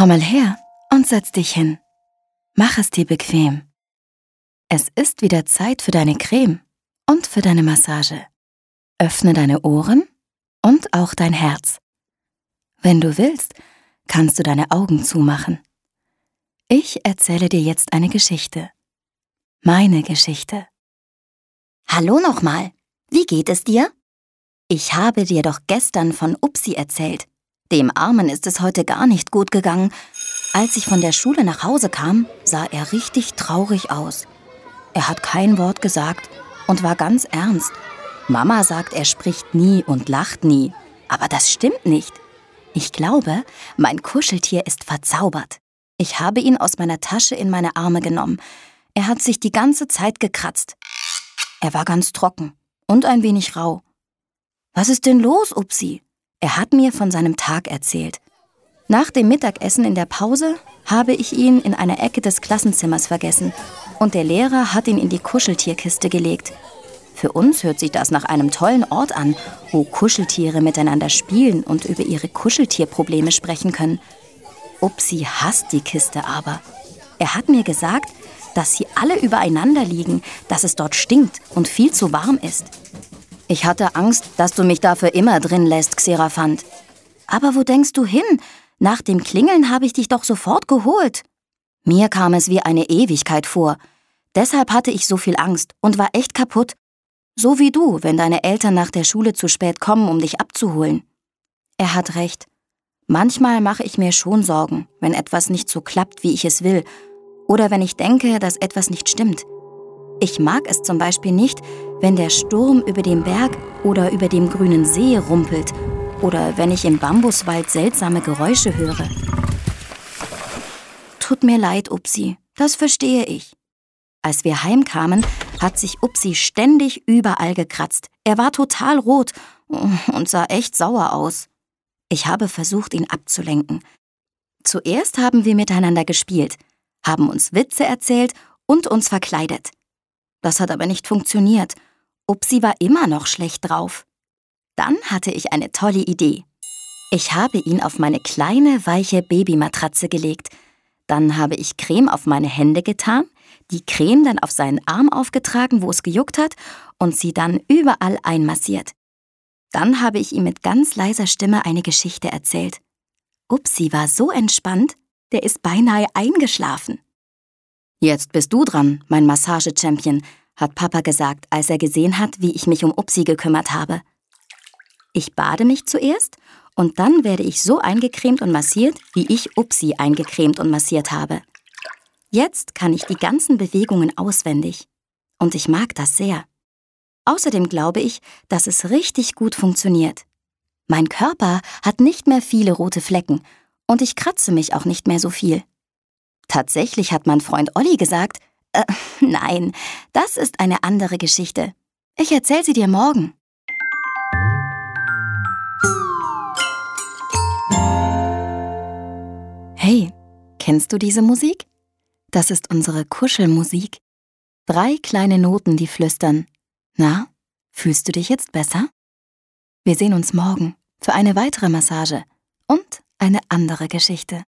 Komm mal her und setz dich hin. Mach es dir bequem. Es ist wieder Zeit für deine Creme und für deine Massage. Öffne deine Ohren und auch dein Herz. Wenn du willst, kannst du deine Augen zumachen. Ich erzähle dir jetzt eine Geschichte. Meine Geschichte. Hallo nochmal. Wie geht es dir? Ich habe dir doch gestern von Upsi erzählt. Dem Armen ist es heute gar nicht gut gegangen. Als ich von der Schule nach Hause kam, sah er richtig traurig aus. Er hat kein Wort gesagt und war ganz ernst. Mama sagt, er spricht nie und lacht nie. Aber das stimmt nicht. Ich glaube, mein Kuscheltier ist verzaubert. Ich habe ihn aus meiner Tasche in meine Arme genommen. Er hat sich die ganze Zeit gekratzt. Er war ganz trocken und ein wenig rau. Was ist denn los, Upsi? Er hat mir von seinem Tag erzählt. Nach dem Mittagessen in der Pause habe ich ihn in einer Ecke des Klassenzimmers vergessen und der Lehrer hat ihn in die Kuscheltierkiste gelegt. Für uns hört sich das nach einem tollen Ort an, wo Kuscheltiere miteinander spielen und über ihre Kuscheltierprobleme sprechen können. Upsi hasst die Kiste aber. Er hat mir gesagt, dass sie alle übereinander liegen, dass es dort stinkt und viel zu warm ist. Ich hatte Angst, dass du mich dafür immer drin lässt, Xeraphant. Aber wo denkst du hin? Nach dem Klingeln habe ich dich doch sofort geholt. Mir kam es wie eine Ewigkeit vor. Deshalb hatte ich so viel Angst und war echt kaputt. So wie du, wenn deine Eltern nach der Schule zu spät kommen, um dich abzuholen. Er hat recht. Manchmal mache ich mir schon Sorgen, wenn etwas nicht so klappt, wie ich es will, oder wenn ich denke, dass etwas nicht stimmt. Ich mag es zum Beispiel nicht, wenn der Sturm über dem Berg oder über dem grünen See rumpelt oder wenn ich im Bambuswald seltsame Geräusche höre. Tut mir leid, Upsi, das verstehe ich. Als wir heimkamen, hat sich Upsi ständig überall gekratzt. Er war total rot und sah echt sauer aus. Ich habe versucht, ihn abzulenken. Zuerst haben wir miteinander gespielt, haben uns Witze erzählt und uns verkleidet. Das hat aber nicht funktioniert. Upsi war immer noch schlecht drauf. Dann hatte ich eine tolle Idee. Ich habe ihn auf meine kleine, weiche Babymatratze gelegt. Dann habe ich Creme auf meine Hände getan, die Creme dann auf seinen Arm aufgetragen, wo es gejuckt hat, und sie dann überall einmassiert. Dann habe ich ihm mit ganz leiser Stimme eine Geschichte erzählt. Upsi war so entspannt, der ist beinahe eingeschlafen. Jetzt bist du dran, mein Massage-Champion, hat Papa gesagt, als er gesehen hat, wie ich mich um Upsi gekümmert habe. Ich bade mich zuerst und dann werde ich so eingecremt und massiert, wie ich Upsi eingecremt und massiert habe. Jetzt kann ich die ganzen Bewegungen auswendig. Und ich mag das sehr. Außerdem glaube ich, dass es richtig gut funktioniert. Mein Körper hat nicht mehr viele rote Flecken und ich kratze mich auch nicht mehr so viel. Tatsächlich hat mein Freund Olli gesagt, äh, nein, das ist eine andere Geschichte. Ich erzähl sie dir morgen. Hey, kennst du diese Musik? Das ist unsere Kuschelmusik. Drei kleine Noten, die flüstern. Na, fühlst du dich jetzt besser? Wir sehen uns morgen für eine weitere Massage und eine andere Geschichte.